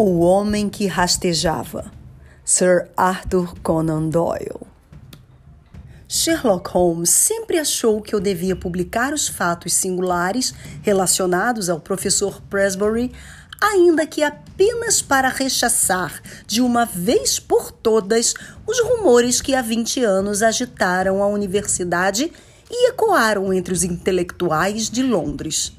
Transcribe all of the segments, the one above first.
O Homem que Rastejava, Sir Arthur Conan Doyle. Sherlock Holmes sempre achou que eu devia publicar os fatos singulares relacionados ao professor Presbury, ainda que apenas para rechaçar de uma vez por todas os rumores que há 20 anos agitaram a universidade e ecoaram entre os intelectuais de Londres.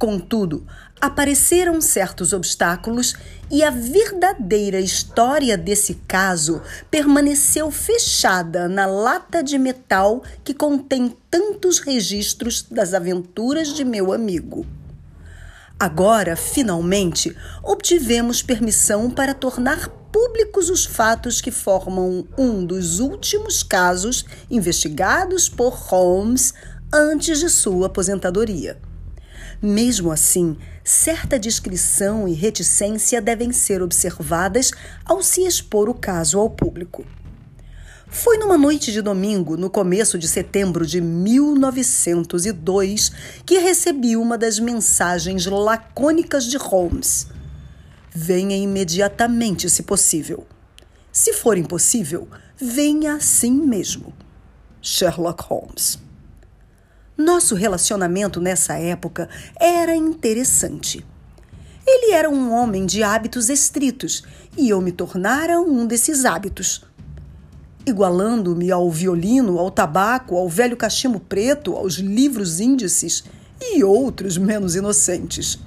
Contudo, apareceram certos obstáculos e a verdadeira história desse caso permaneceu fechada na lata de metal que contém tantos registros das aventuras de meu amigo. Agora, finalmente, obtivemos permissão para tornar públicos os fatos que formam um dos últimos casos investigados por Holmes antes de sua aposentadoria. Mesmo assim, certa discrição e reticência devem ser observadas ao se expor o caso ao público. Foi numa noite de domingo, no começo de setembro de 1902, que recebi uma das mensagens lacônicas de Holmes. Venha imediatamente, se possível. Se for impossível, venha assim mesmo. Sherlock Holmes. Nosso relacionamento nessa época era interessante. Ele era um homem de hábitos estritos e eu me tornara um desses hábitos. Igualando-me ao violino, ao tabaco, ao velho cachimbo preto, aos livros índices e outros menos inocentes.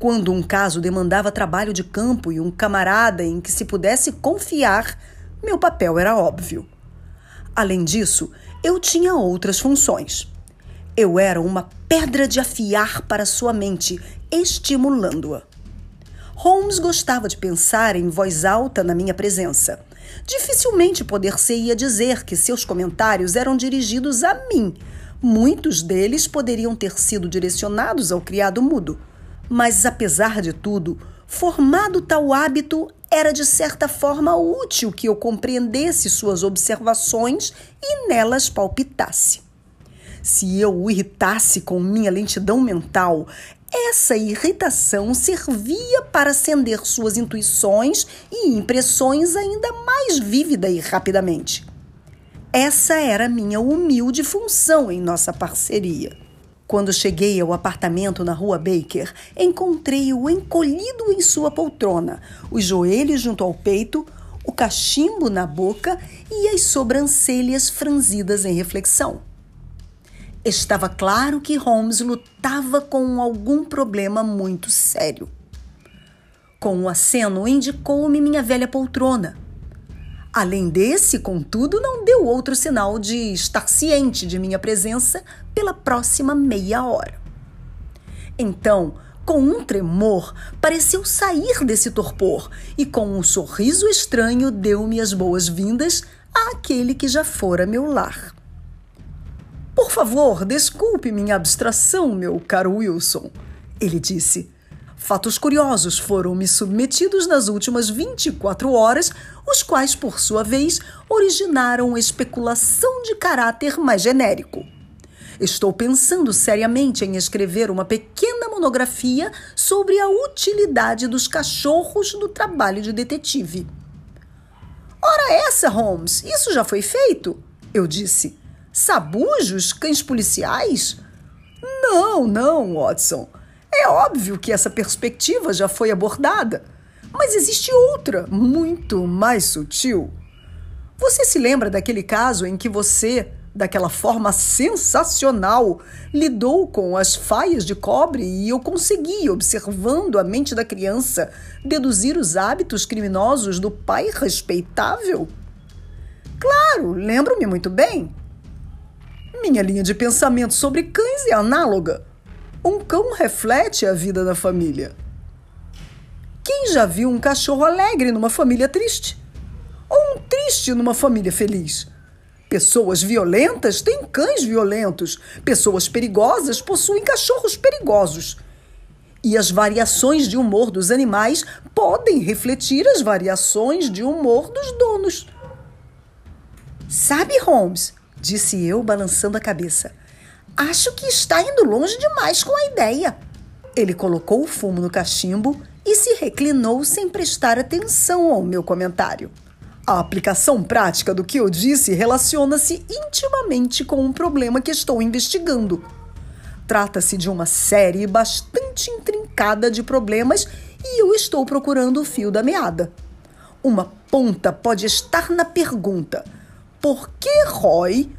Quando um caso demandava trabalho de campo e um camarada em que se pudesse confiar, meu papel era óbvio. Além disso, eu tinha outras funções. Eu era uma pedra de afiar para sua mente, estimulando-a. Holmes gostava de pensar em voz alta na minha presença. Dificilmente poder-se-ia dizer que seus comentários eram dirigidos a mim. Muitos deles poderiam ter sido direcionados ao criado mudo. Mas, apesar de tudo, formado tal hábito, era de certa forma útil que eu compreendesse suas observações e nelas palpitasse. Se eu o irritasse com minha lentidão mental, essa irritação servia para acender suas intuições e impressões ainda mais vívida e rapidamente. Essa era minha humilde função em nossa parceria. Quando cheguei ao apartamento na rua Baker, encontrei-o encolhido em sua poltrona, os joelhos junto ao peito, o cachimbo na boca e as sobrancelhas franzidas em reflexão. Estava claro que Holmes lutava com algum problema muito sério. Com um aceno, indicou-me minha velha poltrona. Além desse, contudo, não deu outro sinal de estar ciente de minha presença pela próxima meia hora. Então, com um tremor, pareceu sair desse torpor e, com um sorriso estranho, deu-me as boas-vindas àquele que já fora meu lar. Por favor, desculpe minha abstração, meu caro Wilson, ele disse. Fatos curiosos foram me submetidos nas últimas 24 horas, os quais, por sua vez, originaram especulação de caráter mais genérico. Estou pensando seriamente em escrever uma pequena monografia sobre a utilidade dos cachorros no trabalho de detetive. Ora, essa, Holmes, isso já foi feito? Eu disse. Sabujos? Cães policiais? Não, não, Watson. É óbvio que essa perspectiva já foi abordada, mas existe outra, muito mais sutil. Você se lembra daquele caso em que você, daquela forma sensacional, lidou com as faias de cobre e eu consegui, observando a mente da criança, deduzir os hábitos criminosos do pai respeitável? Claro, lembro-me muito bem. Minha linha de pensamento sobre cães é análoga. Um cão reflete a vida da família. Quem já viu um cachorro alegre numa família triste? Ou um triste numa família feliz? Pessoas violentas têm cães violentos. Pessoas perigosas possuem cachorros perigosos. E as variações de humor dos animais podem refletir as variações de humor dos donos. Sabe, Holmes, disse eu, balançando a cabeça. Acho que está indo longe demais com a ideia. Ele colocou o fumo no cachimbo e se reclinou sem prestar atenção ao meu comentário. A aplicação prática do que eu disse relaciona-se intimamente com um problema que estou investigando. Trata-se de uma série bastante intrincada de problemas e eu estou procurando o fio da meada. Uma ponta pode estar na pergunta: por que Roy,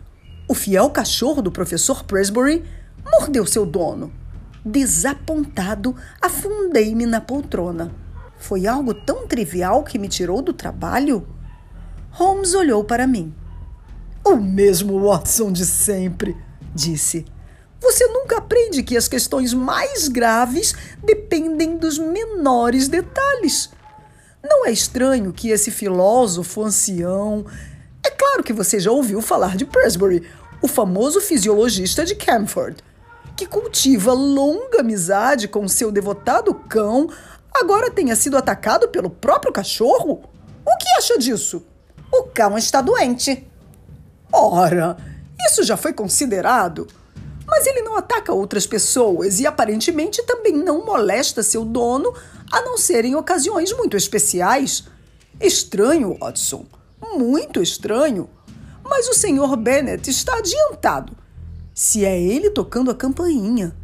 o fiel cachorro do professor Presbury, mordeu seu dono? Desapontado, afundei-me na poltrona. Foi algo tão trivial que me tirou do trabalho? Holmes olhou para mim. O mesmo Watson de sempre, disse. Você nunca aprende que as questões mais graves dependem dos menores detalhes. Não é estranho que esse filósofo ancião. É claro que você já ouviu falar de Presbury, o famoso fisiologista de Camford, que cultiva longa amizade com seu devotado cão, agora tenha sido atacado pelo próprio cachorro? O que acha disso? O cão está doente. Ora, isso já foi considerado. Mas ele não ataca outras pessoas e aparentemente também não molesta seu dono, a não ser em ocasiões muito especiais. Estranho, Watson. Muito estranho. Mas o Sr. Bennet está adiantado. Se é ele tocando a campainha.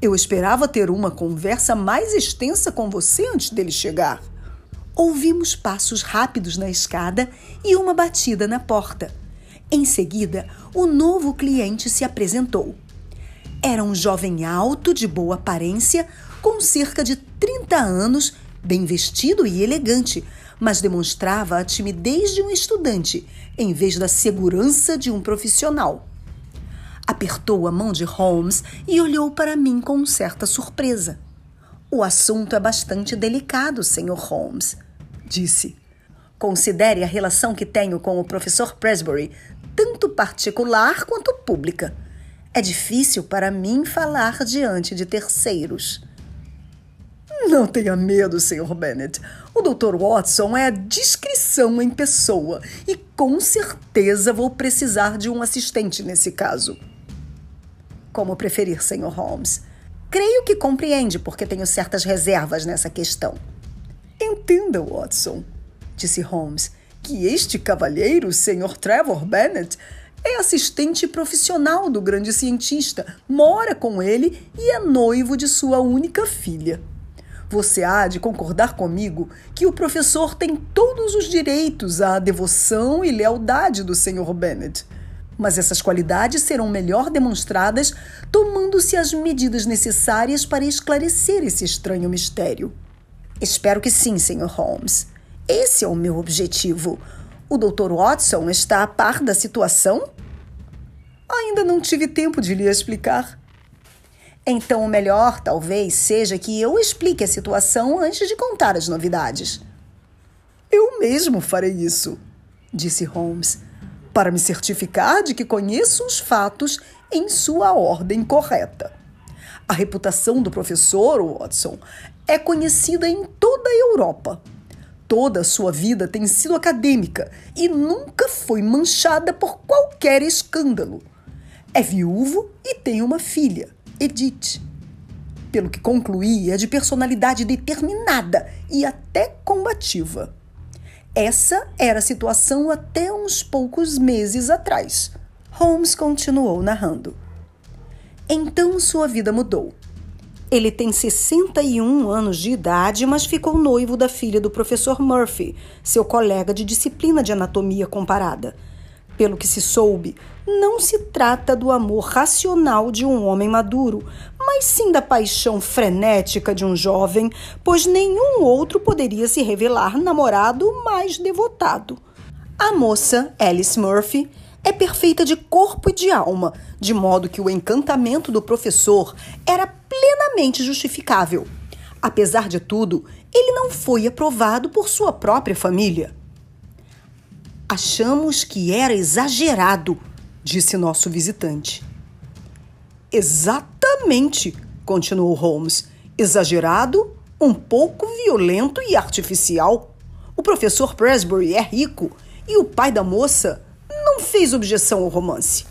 Eu esperava ter uma conversa mais extensa com você antes dele chegar. Ouvimos passos rápidos na escada e uma batida na porta. Em seguida, o novo cliente se apresentou. Era um jovem alto, de boa aparência, com cerca de 30 anos, bem vestido e elegante, mas demonstrava a timidez de um estudante, em vez da segurança de um profissional. Apertou a mão de Holmes e olhou para mim com certa surpresa. O assunto é bastante delicado, Sr. Holmes, disse. Considere a relação que tenho com o professor Presbury, tanto particular quanto pública. É difícil para mim falar diante de terceiros. Não tenha medo, Sr. Bennet. O Dr. Watson é a discrição em pessoa e com certeza vou precisar de um assistente nesse caso. Como preferir, Sr. Holmes. Creio que compreende porque tenho certas reservas nessa questão. Entenda, Watson, disse Holmes, que este cavalheiro, Sr. Trevor Bennet, é assistente profissional do grande cientista, mora com ele e é noivo de sua única filha. Você há de concordar comigo que o professor tem todos os direitos à devoção e lealdade do Sr. Bennet mas essas qualidades serão melhor demonstradas tomando-se as medidas necessárias para esclarecer esse estranho mistério. Espero que sim, Sr. Holmes. Esse é o meu objetivo. O Dr. Watson está a par da situação? Ainda não tive tempo de lhe explicar. Então, o melhor talvez seja que eu explique a situação antes de contar as novidades. Eu mesmo farei isso, disse Holmes para me certificar de que conheço os fatos em sua ordem correta. A reputação do professor Watson é conhecida em toda a Europa. Toda a sua vida tem sido acadêmica e nunca foi manchada por qualquer escândalo. É viúvo e tem uma filha, Edith. Pelo que concluí, é de personalidade determinada e até combativa. Essa era a situação até uns poucos meses atrás. Holmes continuou narrando. Então sua vida mudou. Ele tem 61 anos de idade, mas ficou noivo da filha do professor Murphy, seu colega de disciplina de anatomia comparada. Pelo que se soube, não se trata do amor racional de um homem maduro, mas sim da paixão frenética de um jovem, pois nenhum outro poderia se revelar namorado mais devotado. A moça, Alice Murphy, é perfeita de corpo e de alma, de modo que o encantamento do professor era plenamente justificável. Apesar de tudo, ele não foi aprovado por sua própria família. Achamos que era exagerado, disse nosso visitante. Exatamente, continuou Holmes. Exagerado, um pouco violento e artificial. O professor Presbury é rico e o pai da moça não fez objeção ao romance.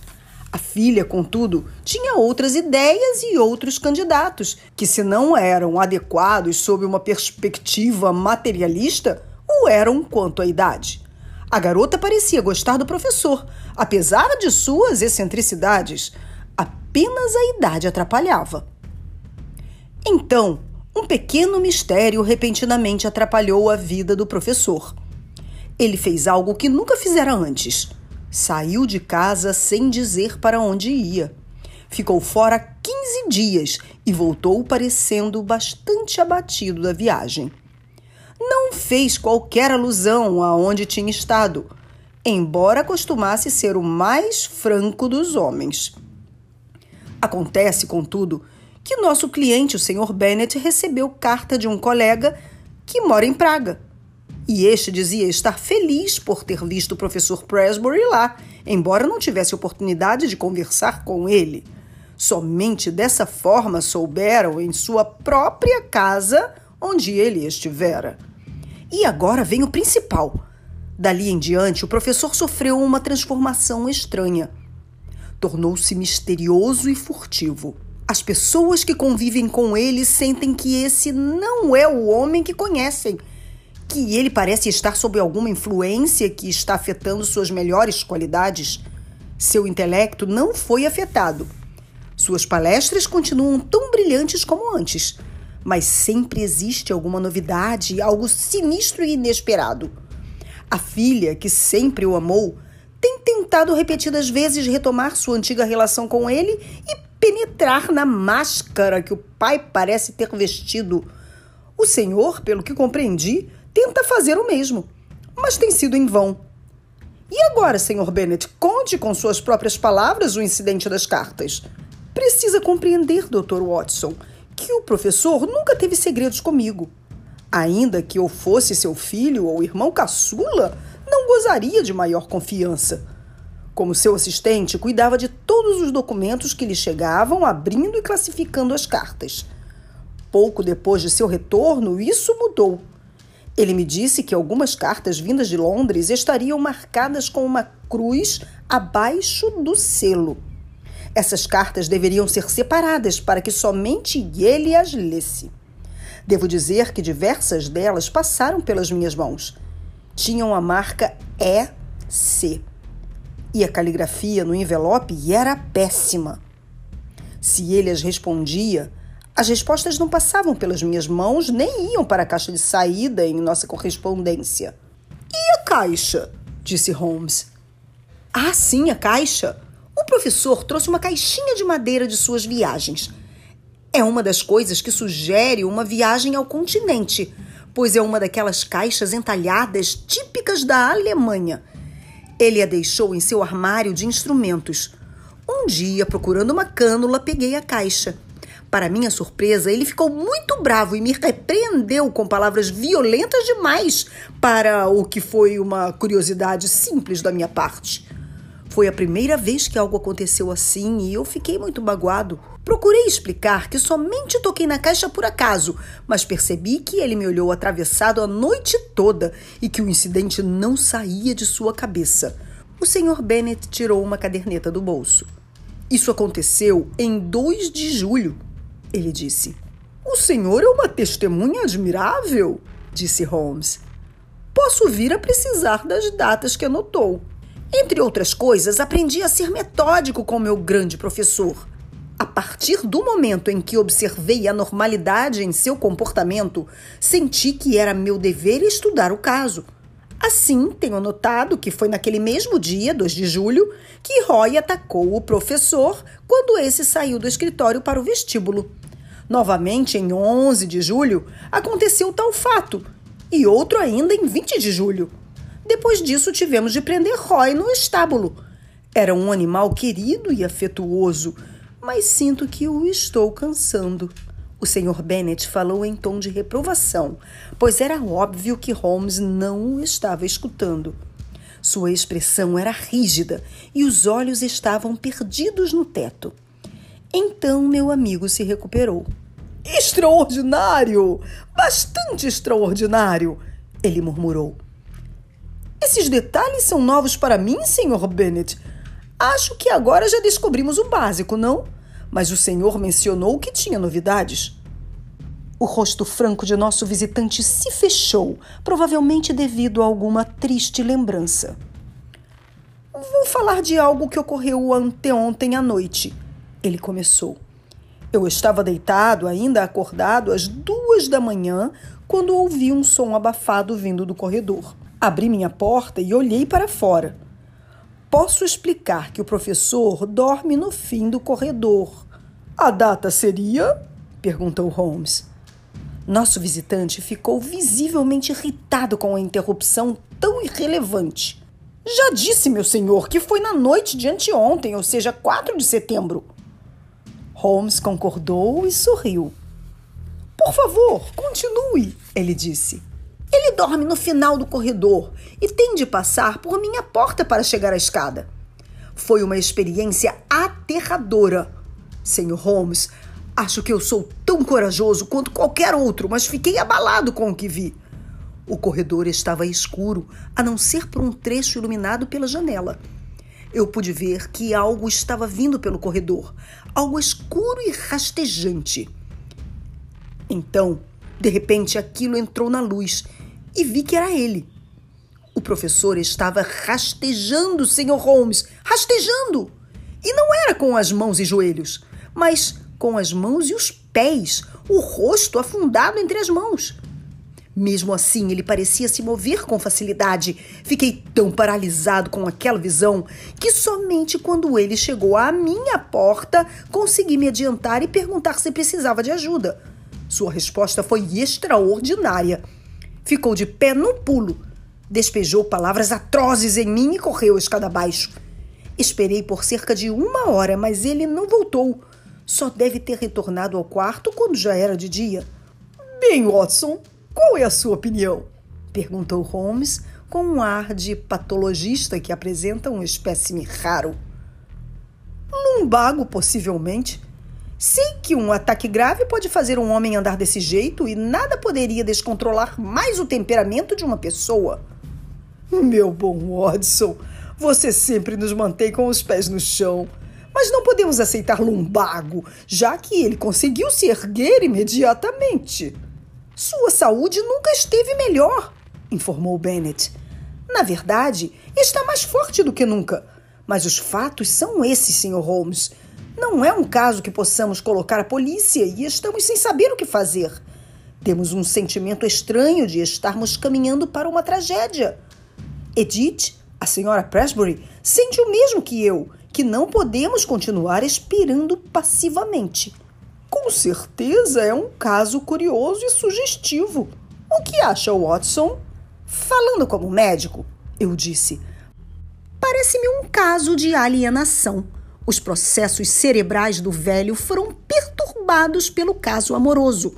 A filha, contudo, tinha outras ideias e outros candidatos, que, se não eram adequados sob uma perspectiva materialista, o eram quanto à idade. A garota parecia gostar do professor, apesar de suas excentricidades. Apenas a idade atrapalhava. Então, um pequeno mistério repentinamente atrapalhou a vida do professor. Ele fez algo que nunca fizera antes Saiu de casa sem dizer para onde ia. Ficou fora 15 dias e voltou parecendo bastante abatido da viagem. Não fez qualquer alusão a onde tinha estado, embora costumasse ser o mais franco dos homens. Acontece, contudo, que nosso cliente, o Sr. Bennet, recebeu carta de um colega que mora em Praga e este dizia estar feliz por ter visto o professor Presbury lá, embora não tivesse oportunidade de conversar com ele. Somente dessa forma souberam em sua própria casa onde ele estivera. E agora vem o principal. Dali em diante, o professor sofreu uma transformação estranha. Tornou-se misterioso e furtivo. As pessoas que convivem com ele sentem que esse não é o homem que conhecem que ele parece estar sob alguma influência que está afetando suas melhores qualidades. Seu intelecto não foi afetado. Suas palestras continuam tão brilhantes como antes, mas sempre existe alguma novidade, algo sinistro e inesperado. A filha, que sempre o amou, tem tentado repetidas vezes retomar sua antiga relação com ele e penetrar na máscara que o pai parece ter vestido. O senhor, pelo que compreendi, tenta fazer o mesmo, mas tem sido em vão. E agora, Sr. Bennet, conte com suas próprias palavras o incidente das cartas. Precisa compreender, Dr. Watson, que o professor nunca teve segredos comigo. Ainda que eu fosse seu filho ou irmão caçula, não gozaria de maior confiança. Como seu assistente, cuidava de todos os documentos que lhe chegavam, abrindo e classificando as cartas. Pouco depois de seu retorno, isso mudou. Ele me disse que algumas cartas vindas de Londres estariam marcadas com uma cruz abaixo do selo. Essas cartas deveriam ser separadas para que somente ele as lesse. Devo dizer que diversas delas passaram pelas minhas mãos. Tinham a marca EC. E a caligrafia no envelope era péssima. Se ele as respondia, as respostas não passavam pelas minhas mãos nem iam para a caixa de saída em nossa correspondência. E a caixa? disse Holmes. Ah, sim, a caixa. O professor trouxe uma caixinha de madeira de suas viagens. É uma das coisas que sugere uma viagem ao continente, pois é uma daquelas caixas entalhadas típicas da Alemanha. Ele a deixou em seu armário de instrumentos. Um dia, procurando uma cânula, peguei a caixa para minha surpresa, ele ficou muito bravo e me repreendeu com palavras violentas demais para o que foi uma curiosidade simples da minha parte. Foi a primeira vez que algo aconteceu assim e eu fiquei muito magoado. Procurei explicar que somente toquei na caixa por acaso, mas percebi que ele me olhou atravessado a noite toda e que o incidente não saía de sua cabeça. O Sr. Bennet tirou uma caderneta do bolso. Isso aconteceu em 2 de julho, ele disse. O senhor é uma testemunha admirável, disse Holmes. Posso vir a precisar das datas que anotou. Entre outras coisas, aprendi a ser metódico com meu grande professor. A partir do momento em que observei a normalidade em seu comportamento, senti que era meu dever estudar o caso. Assim, tenho notado que foi naquele mesmo dia, 2 de julho, que Roy atacou o professor quando esse saiu do escritório para o vestíbulo. Novamente, em 11 de julho, aconteceu tal fato, e outro ainda em 20 de julho. Depois disso, tivemos de prender Roy no estábulo. Era um animal querido e afetuoso, mas sinto que o estou cansando. O Sr. Bennet falou em tom de reprovação, pois era óbvio que Holmes não o estava escutando. Sua expressão era rígida e os olhos estavam perdidos no teto. Então meu amigo se recuperou. Extraordinário! Bastante extraordinário! Ele murmurou. Esses detalhes são novos para mim, Sr. Bennet. Acho que agora já descobrimos o básico, não? Mas o senhor mencionou que tinha novidades. O rosto franco de nosso visitante se fechou, provavelmente devido a alguma triste lembrança. Vou falar de algo que ocorreu anteontem à noite. Ele começou. Eu estava deitado, ainda acordado, às duas da manhã, quando ouvi um som abafado vindo do corredor. Abri minha porta e olhei para fora. Posso explicar que o professor dorme no fim do corredor. A data seria? perguntou Holmes. Nosso visitante ficou visivelmente irritado com a interrupção tão irrelevante. Já disse, meu senhor, que foi na noite de anteontem, ou seja, 4 de setembro. Holmes concordou e sorriu. Por favor, continue, ele disse. Ele dorme no final do corredor e tem de passar por minha porta para chegar à escada. Foi uma experiência aterradora. Senhor Holmes, acho que eu sou tão corajoso quanto qualquer outro, mas fiquei abalado com o que vi. O corredor estava escuro, a não ser por um trecho iluminado pela janela. Eu pude ver que algo estava vindo pelo corredor, algo escuro e rastejante. Então, de repente, aquilo entrou na luz e vi que era ele. O professor estava rastejando, Sr. Holmes, rastejando! E não era com as mãos e joelhos, mas com as mãos e os pés, o rosto afundado entre as mãos. Mesmo assim, ele parecia se mover com facilidade. Fiquei tão paralisado com aquela visão que somente quando ele chegou à minha porta consegui me adiantar e perguntar se precisava de ajuda. Sua resposta foi extraordinária. Ficou de pé no pulo, despejou palavras atrozes em mim e correu a escada abaixo. Esperei por cerca de uma hora, mas ele não voltou. Só deve ter retornado ao quarto quando já era de dia. Bem, Watson, qual é a sua opinião? perguntou Holmes com um ar de patologista que apresenta um espécime raro. Lumbago, possivelmente. Sei que um ataque grave pode fazer um homem andar desse jeito e nada poderia descontrolar mais o temperamento de uma pessoa. Meu bom Watson, você sempre nos mantém com os pés no chão. Mas não podemos aceitar lumbago, já que ele conseguiu se erguer imediatamente. Sua saúde nunca esteve melhor, informou Bennett. Na verdade, está mais forte do que nunca. Mas os fatos são esses, Sr. Holmes. Não é um caso que possamos colocar a polícia e estamos sem saber o que fazer. Temos um sentimento estranho de estarmos caminhando para uma tragédia. Edith, a senhora Presbury, sente o mesmo que eu, que não podemos continuar esperando passivamente. Com certeza é um caso curioso e sugestivo. O que acha, Watson? Falando como médico, eu disse, parece-me um caso de alienação. Os processos cerebrais do velho foram perturbados pelo caso amoroso.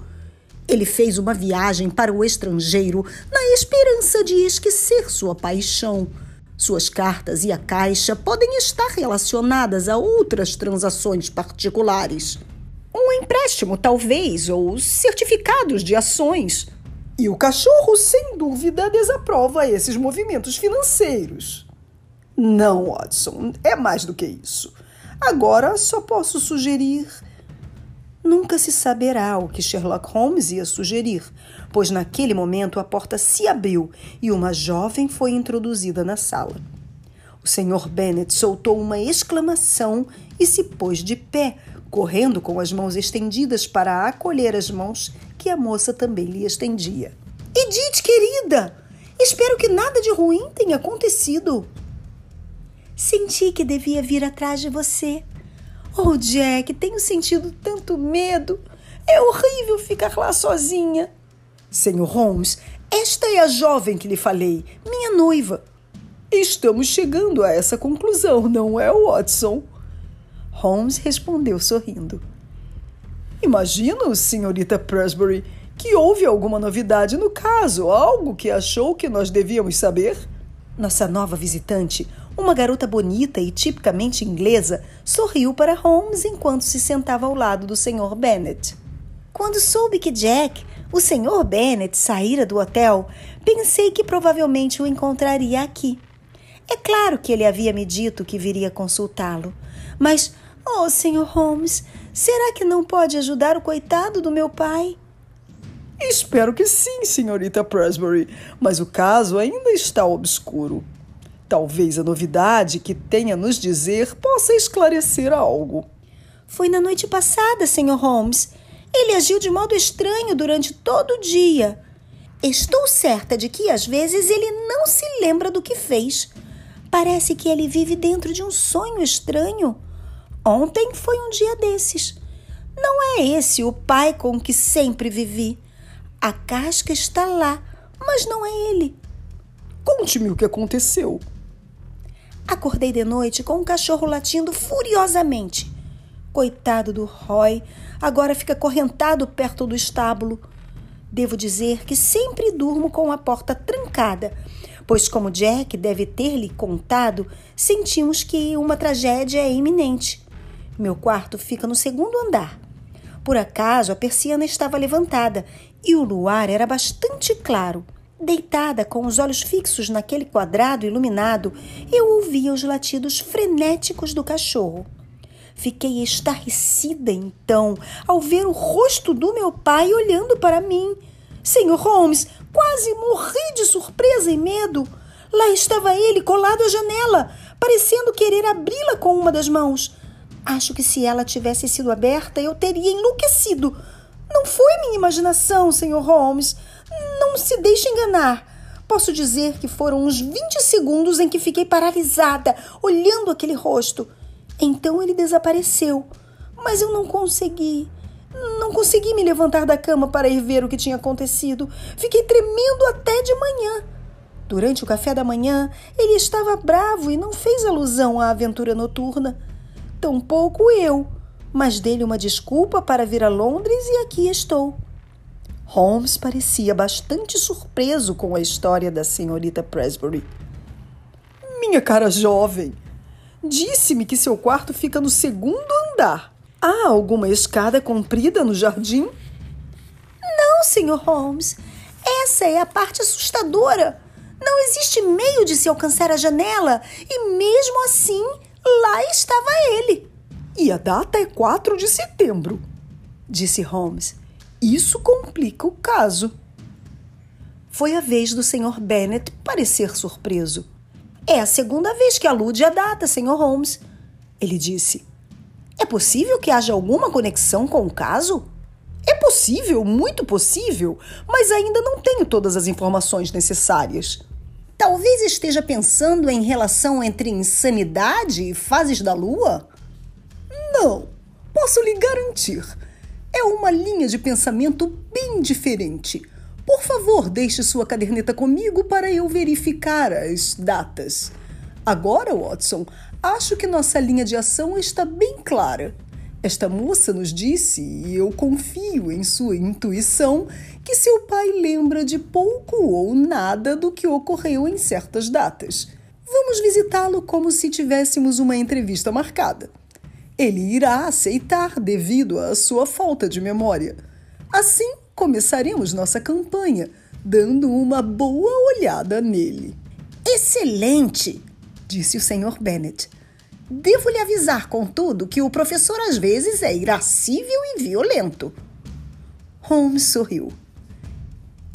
Ele fez uma viagem para o estrangeiro na esperança de esquecer sua paixão. Suas cartas e a caixa podem estar relacionadas a outras transações particulares. Um empréstimo, talvez, ou certificados de ações. E o cachorro, sem dúvida, desaprova esses movimentos financeiros. Não, Watson, é mais do que isso. Agora só posso sugerir. Nunca se saberá o que Sherlock Holmes ia sugerir, pois naquele momento a porta se abriu e uma jovem foi introduzida na sala. O Sr. Bennet soltou uma exclamação e se pôs de pé, correndo com as mãos estendidas para acolher as mãos que a moça também lhe estendia. Edith, querida! Espero que nada de ruim tenha acontecido. Senti que devia vir atrás de você. Oh, Jack, tenho sentido tanto medo. É horrível ficar lá sozinha. Senhor Holmes, esta é a jovem que lhe falei, minha noiva. Estamos chegando a essa conclusão, não é, Watson? Holmes respondeu sorrindo. Imagino, senhorita Presbury, que houve alguma novidade no caso, algo que achou que nós devíamos saber? Nossa nova visitante uma garota bonita e tipicamente inglesa sorriu para Holmes enquanto se sentava ao lado do Sr. Bennet. Quando soube que Jack, o Sr. Bennet, saíra do hotel, pensei que provavelmente o encontraria aqui. É claro que ele havia me dito que viria consultá-lo. Mas, oh, Sr. Holmes, será que não pode ajudar o coitado do meu pai? Espero que sim, senhorita Presbury, mas o caso ainda está obscuro. Talvez a novidade que tenha a nos dizer possa esclarecer algo. Foi na noite passada, Sr. Holmes. Ele agiu de modo estranho durante todo o dia. Estou certa de que às vezes ele não se lembra do que fez. Parece que ele vive dentro de um sonho estranho. Ontem foi um dia desses. Não é esse o pai com que sempre vivi. A casca está lá, mas não é ele. Conte-me o que aconteceu. Acordei de noite com um cachorro latindo furiosamente. Coitado do Roy, agora fica correntado perto do estábulo. Devo dizer que sempre durmo com a porta trancada, pois, como Jack deve ter lhe contado, sentimos que uma tragédia é iminente. Meu quarto fica no segundo andar. Por acaso, a persiana estava levantada e o luar era bastante claro. Deitada com os olhos fixos naquele quadrado iluminado, eu ouvia os latidos frenéticos do cachorro. Fiquei estarrecida então ao ver o rosto do meu pai olhando para mim. Senhor Holmes, quase morri de surpresa e medo. Lá estava ele colado à janela, parecendo querer abri-la com uma das mãos. Acho que se ela tivesse sido aberta, eu teria enlouquecido. Não foi minha imaginação, Sr. Holmes. Não se deixe enganar. Posso dizer que foram uns 20 segundos em que fiquei paralisada, olhando aquele rosto. Então ele desapareceu. Mas eu não consegui. Não consegui me levantar da cama para ir ver o que tinha acontecido. Fiquei tremendo até de manhã. Durante o café da manhã, ele estava bravo e não fez alusão à aventura noturna. Tampouco eu mas dei-lhe uma desculpa para vir a Londres e aqui estou. Holmes parecia bastante surpreso com a história da senhorita Presbury. Minha cara jovem, disse-me que seu quarto fica no segundo andar. Há alguma escada comprida no jardim? Não, Sr. Holmes. Essa é a parte assustadora. Não existe meio de se alcançar a janela e, mesmo assim, lá estava ele. E a data é 4 de setembro, disse Holmes. Isso complica o caso. Foi a vez do Sr. Bennet parecer surpreso. É a segunda vez que alude à data, Sr. Holmes, ele disse. É possível que haja alguma conexão com o caso? É possível, muito possível, mas ainda não tenho todas as informações necessárias. Talvez esteja pensando em relação entre insanidade e fases da lua? Não, posso lhe garantir. É uma linha de pensamento bem diferente. Por favor, deixe sua caderneta comigo para eu verificar as datas. Agora, Watson, acho que nossa linha de ação está bem clara. Esta moça nos disse, e eu confio em sua intuição, que seu pai lembra de pouco ou nada do que ocorreu em certas datas. Vamos visitá-lo como se tivéssemos uma entrevista marcada ele irá aceitar devido à sua falta de memória. Assim, começaremos nossa campanha, dando uma boa olhada nele. Excelente! disse o Sr. Bennet. Devo lhe avisar, contudo, que o professor às vezes é irascível e violento. Holmes sorriu.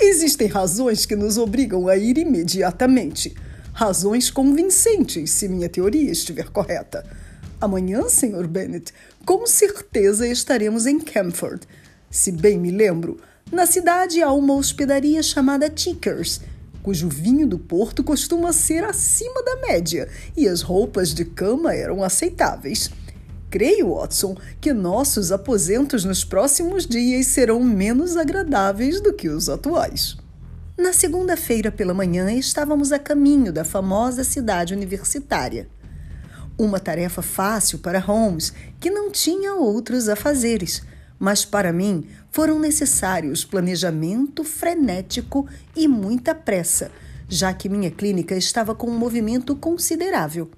Existem razões que nos obrigam a ir imediatamente. Razões convincentes, se minha teoria estiver correta. Amanhã, Sr. Bennet, com certeza estaremos em Camford. Se bem me lembro, na cidade há uma hospedaria chamada Tickers, cujo vinho do Porto costuma ser acima da média e as roupas de cama eram aceitáveis. Creio, Watson, que nossos aposentos nos próximos dias serão menos agradáveis do que os atuais. Na segunda-feira pela manhã estávamos a caminho da famosa cidade universitária. Uma tarefa fácil para Holmes, que não tinha outros afazeres, mas para mim foram necessários planejamento frenético e muita pressa, já que minha clínica estava com um movimento considerável.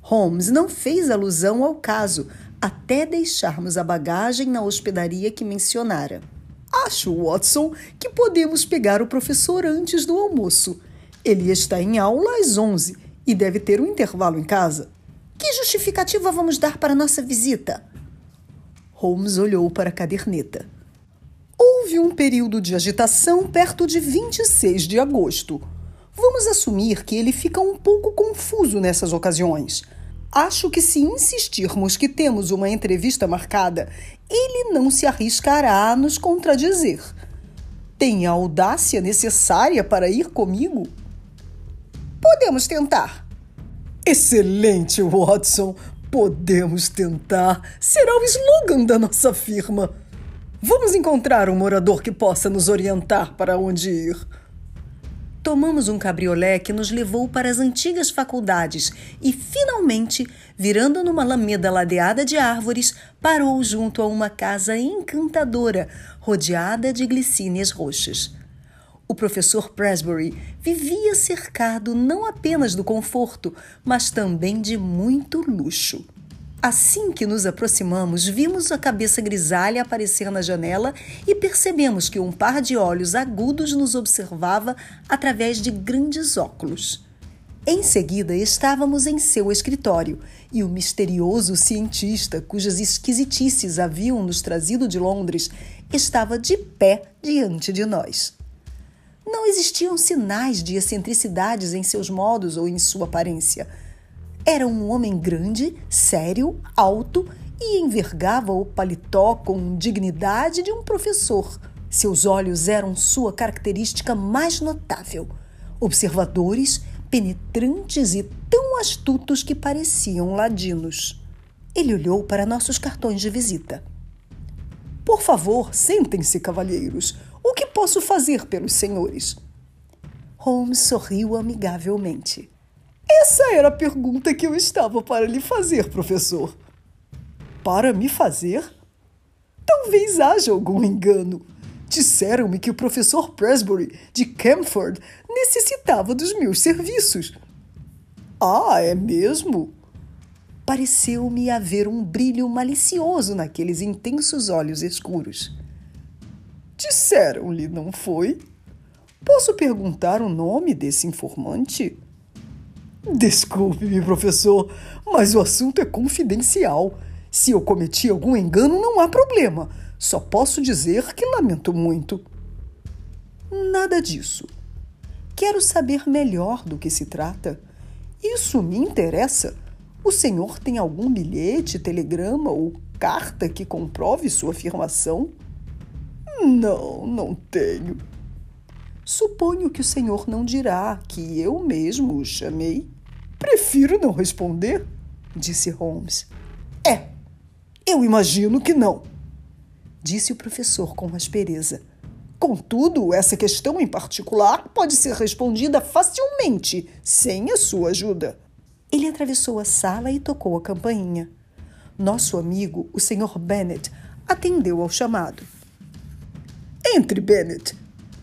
Holmes não fez alusão ao caso até deixarmos a bagagem na hospedaria que mencionara. Acho, Watson, que podemos pegar o professor antes do almoço. Ele está em aula às onze e deve ter um intervalo em casa. Que justificativa vamos dar para nossa visita? Holmes olhou para a caderneta. Houve um período de agitação perto de 26 de agosto. Vamos assumir que ele fica um pouco confuso nessas ocasiões. Acho que se insistirmos que temos uma entrevista marcada, ele não se arriscará a nos contradizer. Tem a audácia necessária para ir comigo? Podemos tentar. Excelente, Watson. Podemos tentar. Será o slogan da nossa firma. Vamos encontrar um morador que possa nos orientar para onde ir. Tomamos um cabriolé que nos levou para as antigas faculdades e, finalmente, virando numa alameda ladeada de árvores, parou junto a uma casa encantadora, rodeada de glicínias roxas. O professor Presbury vivia cercado não apenas do conforto, mas também de muito luxo. Assim que nos aproximamos, vimos a cabeça grisalha aparecer na janela e percebemos que um par de olhos agudos nos observava através de grandes óculos. Em seguida, estávamos em seu escritório e o misterioso cientista, cujas esquisitices haviam nos trazido de Londres, estava de pé diante de nós. Não existiam sinais de excentricidades em seus modos ou em sua aparência. Era um homem grande, sério, alto e envergava o paletó com dignidade de um professor. Seus olhos eram sua característica mais notável, observadores, penetrantes e tão astutos que pareciam ladinos. Ele olhou para nossos cartões de visita. Por favor, sentem-se, cavalheiros. Posso fazer pelos senhores? Holmes sorriu amigavelmente. Essa era a pergunta que eu estava para lhe fazer, professor. Para me fazer? Talvez haja algum engano. Disseram-me que o professor Presbury, de Camford, necessitava dos meus serviços. Ah, é mesmo? Pareceu-me haver um brilho malicioso naqueles intensos olhos escuros. Disseram-lhe, não foi? Posso perguntar o nome desse informante? Desculpe-me, professor, mas o assunto é confidencial. Se eu cometi algum engano, não há problema. Só posso dizer que lamento muito. Nada disso. Quero saber melhor do que se trata. Isso me interessa. O senhor tem algum bilhete, telegrama ou carta que comprove sua afirmação? Não, não tenho. Suponho que o senhor não dirá que eu mesmo o chamei. Prefiro não responder, disse Holmes. É, eu imagino que não, disse o professor com aspereza. Contudo, essa questão em particular pode ser respondida facilmente, sem a sua ajuda. Ele atravessou a sala e tocou a campainha. Nosso amigo, o Sr. Bennet, atendeu ao chamado. Entre, Bennet.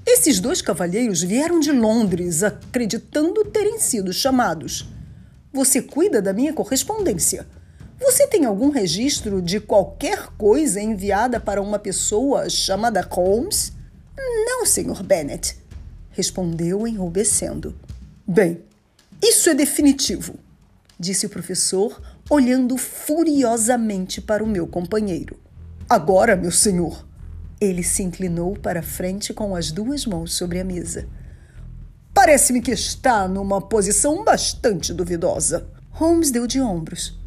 Esses dois cavalheiros vieram de Londres, acreditando terem sido chamados. Você cuida da minha correspondência. Você tem algum registro de qualquer coisa enviada para uma pessoa chamada Holmes? Não, Sr. Bennet, respondeu enrubescendo. Bem, isso é definitivo, disse o professor, olhando furiosamente para o meu companheiro. Agora, meu senhor, ele se inclinou para frente com as duas mãos sobre a mesa. Parece-me que está numa posição bastante duvidosa. Holmes deu de ombros.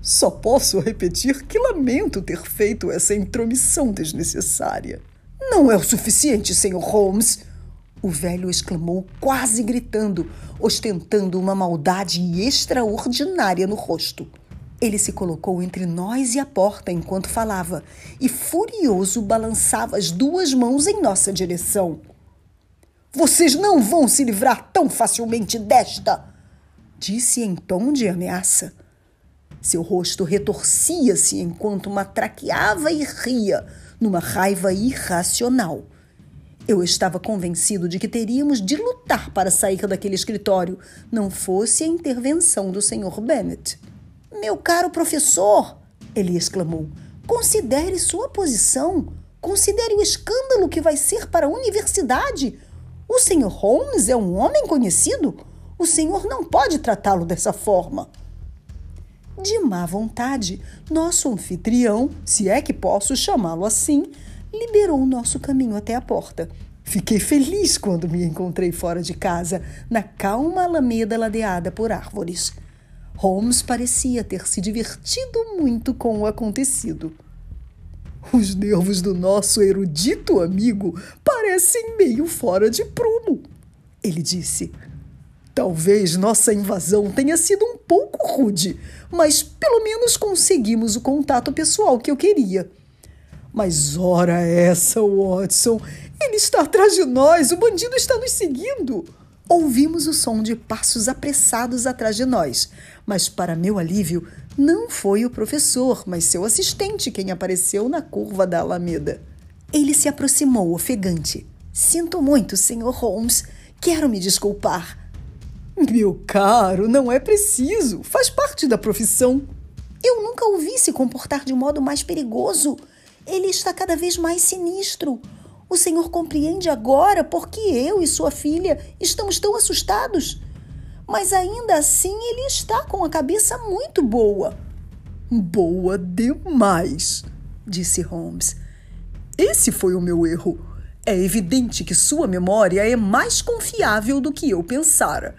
Só posso repetir que lamento ter feito essa intromissão desnecessária. Não é o suficiente, Sr. Holmes. O velho exclamou, quase gritando, ostentando uma maldade extraordinária no rosto. Ele se colocou entre nós e a porta enquanto falava e, furioso, balançava as duas mãos em nossa direção. Vocês não vão se livrar tão facilmente desta! Disse em tom de ameaça. Seu rosto retorcia-se enquanto matraqueava e ria, numa raiva irracional. Eu estava convencido de que teríamos de lutar para sair daquele escritório, não fosse a intervenção do Sr. Bennet. Meu caro professor, ele exclamou, considere sua posição. Considere o escândalo que vai ser para a universidade. O Sr. Holmes é um homem conhecido, O senhor não pode tratá-lo dessa forma. De má vontade, nosso anfitrião, se é que posso chamá-lo assim, liberou o nosso caminho até a porta. Fiquei feliz quando me encontrei fora de casa, na calma alameda ladeada por árvores. Holmes parecia ter se divertido muito com o acontecido. Os nervos do nosso erudito amigo parecem meio fora de prumo, ele disse. Talvez nossa invasão tenha sido um pouco rude, mas pelo menos conseguimos o contato pessoal que eu queria. Mas ora essa, Watson, ele está atrás de nós, o bandido está nos seguindo. Ouvimos o som de passos apressados atrás de nós, mas, para meu alívio, não foi o professor, mas seu assistente quem apareceu na curva da Alameda. Ele se aproximou, ofegante. Sinto muito, Sr. Holmes. Quero me desculpar. Meu caro, não é preciso. Faz parte da profissão. Eu nunca o vi se comportar de modo mais perigoso. Ele está cada vez mais sinistro. O senhor compreende agora por que eu e sua filha estamos tão assustados? Mas ainda assim ele está com a cabeça muito boa. Boa demais, disse Holmes. Esse foi o meu erro. É evidente que sua memória é mais confiável do que eu pensara.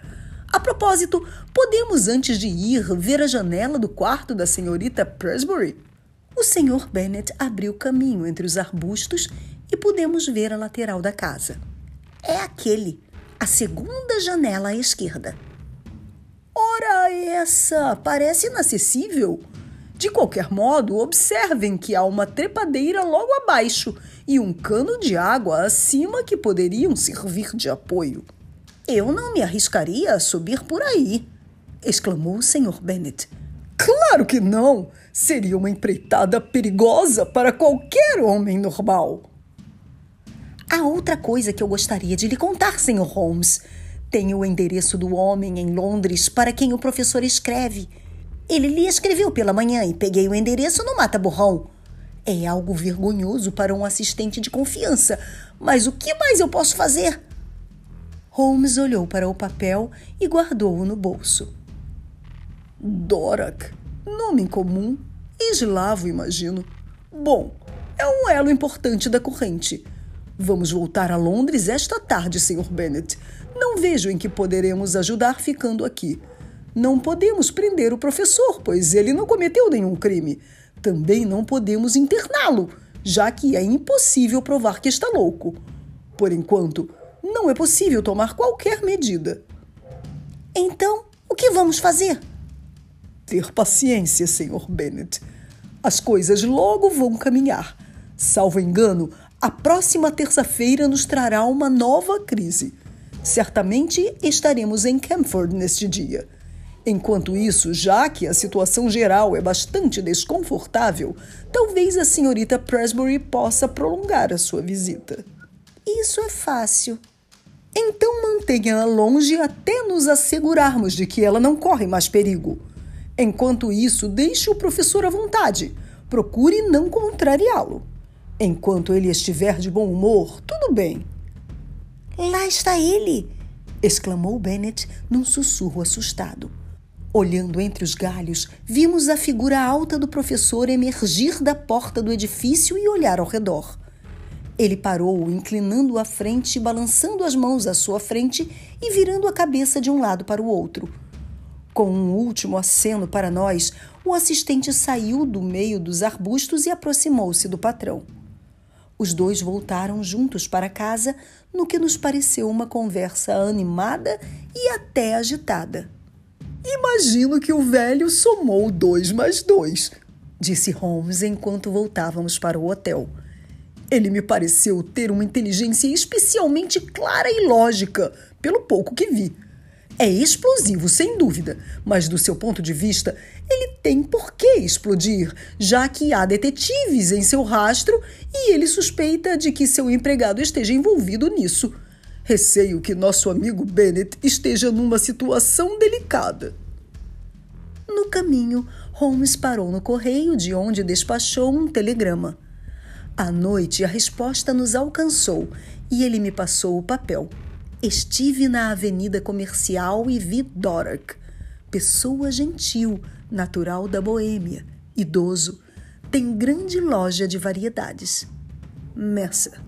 A propósito, podemos, antes de ir, ver a janela do quarto da senhorita Presbury? O Sr. Bennet abriu caminho entre os arbustos e pudemos ver a lateral da casa. É aquele, a segunda janela à esquerda. Ora, essa parece inacessível. De qualquer modo, observem que há uma trepadeira logo abaixo e um cano de água acima que poderiam servir de apoio. Eu não me arriscaria a subir por aí, exclamou o Sr. Bennet. Claro que não! Seria uma empreitada perigosa para qualquer homem normal. Há outra coisa que eu gostaria de lhe contar, Sr. Holmes. Tenho o endereço do homem em Londres para quem o professor escreve. Ele lhe escreveu pela manhã e peguei o endereço no mata-borrão. É algo vergonhoso para um assistente de confiança, mas o que mais eu posso fazer? Holmes olhou para o papel e guardou-o no bolso. Dorak, nome comum, eslavo, imagino. Bom, é um elo importante da corrente. Vamos voltar a Londres esta tarde, Sr. Bennet. Não vejo em que poderemos ajudar ficando aqui. Não podemos prender o professor, pois ele não cometeu nenhum crime. Também não podemos interná-lo, já que é impossível provar que está louco. Por enquanto, não é possível tomar qualquer medida. Então, o que vamos fazer? Ter paciência, Sr. Bennet. As coisas logo vão caminhar. Salvo engano, a próxima terça-feira nos trará uma nova crise. Certamente estaremos em Camford neste dia. Enquanto isso, já que a situação geral é bastante desconfortável, talvez a senhorita Presbury possa prolongar a sua visita. Isso é fácil. Então mantenha-a longe até nos assegurarmos de que ela não corre mais perigo. Enquanto isso, deixe o professor à vontade. Procure não contrariá-lo. Enquanto ele estiver de bom humor, tudo bem. Lá está ele! exclamou Bennet num sussurro assustado. Olhando entre os galhos, vimos a figura alta do professor emergir da porta do edifício e olhar ao redor. Ele parou, inclinando a frente, balançando as mãos à sua frente e virando a cabeça de um lado para o outro. Com um último aceno para nós, o assistente saiu do meio dos arbustos e aproximou-se do patrão. Os dois voltaram juntos para casa, no que nos pareceu uma conversa animada e até agitada. Imagino que o velho somou dois mais dois, disse Holmes enquanto voltávamos para o hotel. Ele me pareceu ter uma inteligência especialmente clara e lógica, pelo pouco que vi. É explosivo, sem dúvida, mas do seu ponto de vista, ele tem por que explodir, já que há detetives em seu rastro e ele suspeita de que seu empregado esteja envolvido nisso. Receio que nosso amigo Bennett esteja numa situação delicada. No caminho, Holmes parou no correio, de onde despachou um telegrama. À noite, a resposta nos alcançou e ele me passou o papel. Estive na avenida comercial e vi Dorak, pessoa gentil, natural da Boêmia, idoso, tem grande loja de variedades. Mercer.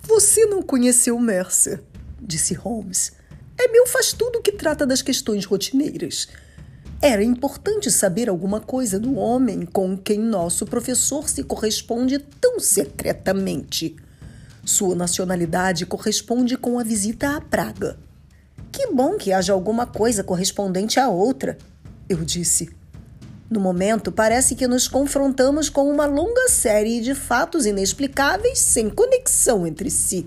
Você não conheceu Mercer, disse Holmes. É meu faz tudo que trata das questões rotineiras. Era importante saber alguma coisa do homem com quem nosso professor se corresponde tão secretamente. Sua nacionalidade corresponde com a visita à Praga. Que bom que haja alguma coisa correspondente à outra, eu disse. No momento, parece que nos confrontamos com uma longa série de fatos inexplicáveis sem conexão entre si.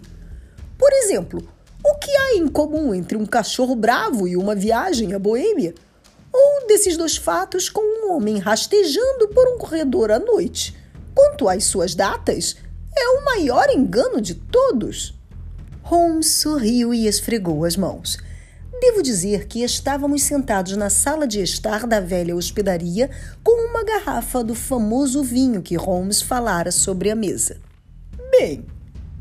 Por exemplo, o que há em comum entre um cachorro bravo e uma viagem à Boêmia? Ou desses dois fatos com um homem rastejando por um corredor à noite? Quanto às suas datas, é o maior engano de todos. Holmes sorriu e esfregou as mãos. Devo dizer que estávamos sentados na sala de estar da velha hospedaria com uma garrafa do famoso vinho que Holmes falara sobre a mesa. Bem,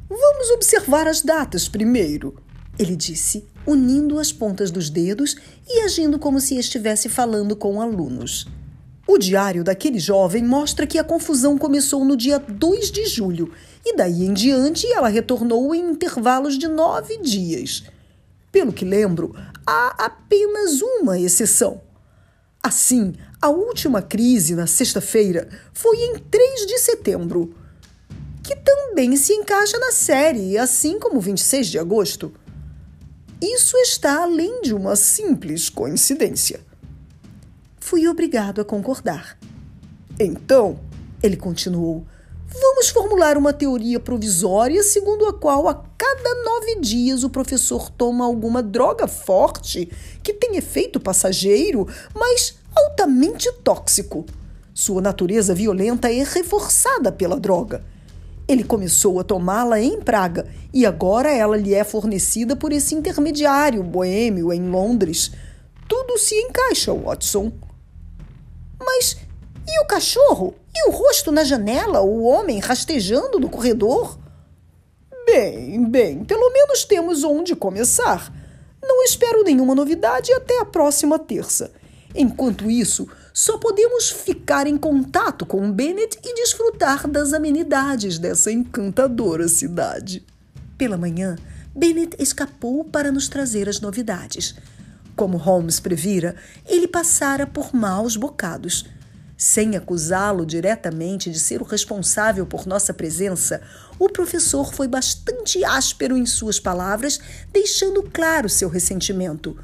vamos observar as datas primeiro, ele disse, unindo as pontas dos dedos e agindo como se estivesse falando com alunos. O diário daquele jovem mostra que a confusão começou no dia 2 de julho e daí em diante ela retornou em intervalos de nove dias. Pelo que lembro, há apenas uma exceção. Assim, a última crise, na sexta-feira, foi em 3 de setembro, que também se encaixa na série, assim como 26 de agosto. Isso está além de uma simples coincidência. Fui obrigado a concordar. Então, ele continuou, Vamos formular uma teoria provisória segundo a qual a cada nove dias o professor toma alguma droga forte que tem efeito passageiro, mas altamente tóxico. Sua natureza violenta é reforçada pela droga. Ele começou a tomá-la em Praga e agora ela lhe é fornecida por esse intermediário boêmio em Londres. Tudo se encaixa, Watson. Mas e o cachorro? E o rosto na janela? O homem rastejando no corredor? Bem, bem, pelo menos temos onde começar. Não espero nenhuma novidade até a próxima terça. Enquanto isso, só podemos ficar em contato com Bennett e desfrutar das amenidades dessa encantadora cidade. Pela manhã, Bennett escapou para nos trazer as novidades. Como Holmes previra, ele passara por maus bocados. Sem acusá-lo diretamente de ser o responsável por nossa presença, o professor foi bastante áspero em suas palavras, deixando claro seu ressentimento.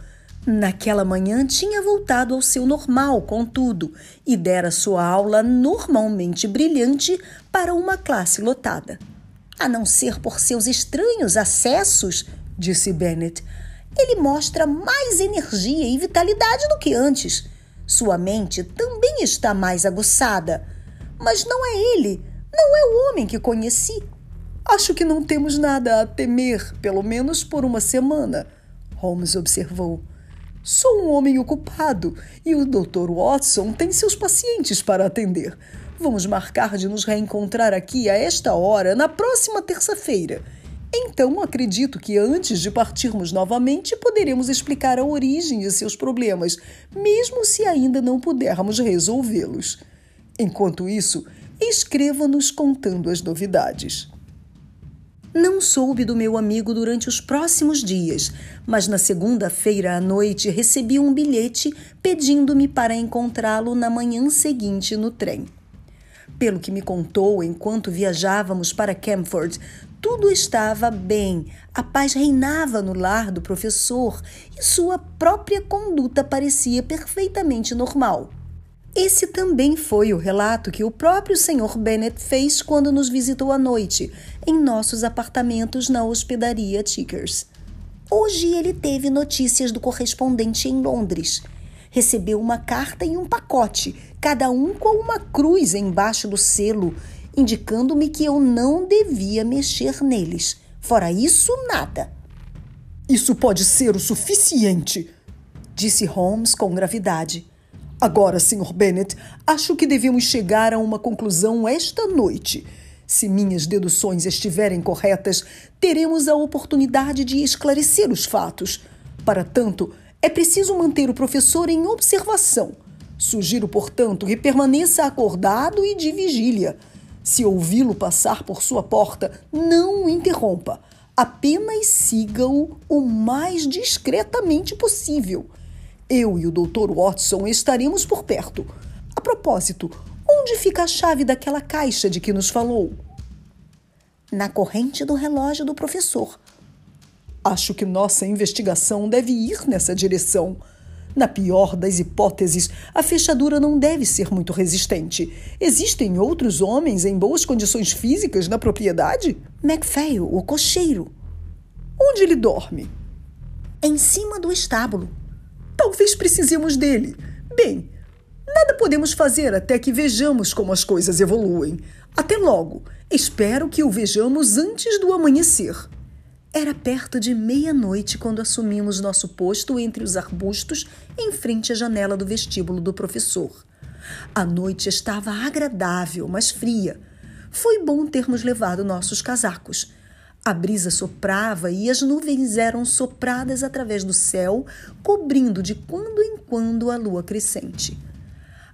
Naquela manhã tinha voltado ao seu normal, contudo, e dera sua aula normalmente brilhante para uma classe lotada. A não ser por seus estranhos acessos, disse Bennet, ele mostra mais energia e vitalidade do que antes. Sua mente também está mais aguçada. Mas não é ele, não é o homem que conheci. Acho que não temos nada a temer, pelo menos por uma semana, Holmes observou. Sou um homem ocupado e o Dr. Watson tem seus pacientes para atender. Vamos marcar de nos reencontrar aqui a esta hora na próxima terça-feira então, acredito que antes de partirmos novamente, poderemos explicar a origem de seus problemas, mesmo se ainda não pudermos resolvê-los. Enquanto isso, escreva-nos contando as novidades. Não soube do meu amigo durante os próximos dias, mas na segunda-feira à noite recebi um bilhete pedindo-me para encontrá-lo na manhã seguinte no trem. Pelo que me contou enquanto viajávamos para Camford, tudo estava bem, a paz reinava no lar do professor e sua própria conduta parecia perfeitamente normal. Esse também foi o relato que o próprio Sr. Bennet fez quando nos visitou à noite, em nossos apartamentos na hospedaria Tickers. Hoje ele teve notícias do correspondente em Londres. Recebeu uma carta e um pacote, cada um com uma cruz embaixo do selo, indicando-me que eu não devia mexer neles. Fora isso, nada. Isso pode ser o suficiente, disse Holmes com gravidade. Agora, Sr. Bennet, acho que devemos chegar a uma conclusão esta noite. Se minhas deduções estiverem corretas, teremos a oportunidade de esclarecer os fatos. Para tanto, é preciso manter o professor em observação. Sugiro, portanto, que permaneça acordado e de vigília. Se ouvi-lo passar por sua porta, não o interrompa. Apenas siga-o o mais discretamente possível. Eu e o Dr. Watson estaremos por perto. A propósito, onde fica a chave daquela caixa de que nos falou? Na corrente do relógio do professor. Acho que nossa investigação deve ir nessa direção. Na pior das hipóteses, a fechadura não deve ser muito resistente. Existem outros homens em boas condições físicas na propriedade? MacPhail, o cocheiro. Onde ele dorme? Em cima do estábulo. Talvez precisemos dele. Bem, nada podemos fazer até que vejamos como as coisas evoluem. Até logo. Espero que o vejamos antes do amanhecer. Era perto de meia-noite quando assumimos nosso posto entre os arbustos em frente à janela do vestíbulo do professor. A noite estava agradável, mas fria. Foi bom termos levado nossos casacos. A brisa soprava e as nuvens eram sopradas através do céu, cobrindo de quando em quando a lua crescente.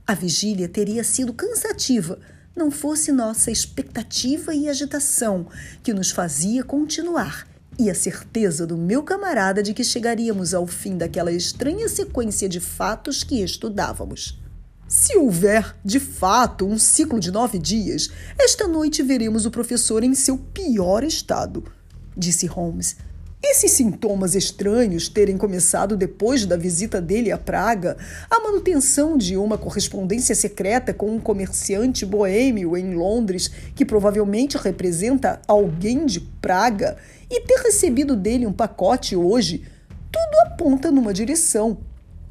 A vigília teria sido cansativa, não fosse nossa expectativa e agitação que nos fazia continuar e a certeza do meu camarada de que chegaríamos ao fim daquela estranha sequência de fatos que estudávamos. Se houver, de fato, um ciclo de nove dias, esta noite veremos o professor em seu pior estado, disse Holmes. Esses sintomas estranhos terem começado depois da visita dele à Praga, a manutenção de uma correspondência secreta com um comerciante boêmio em Londres, que provavelmente representa alguém de Praga, e ter recebido dele um pacote hoje, tudo aponta numa direção.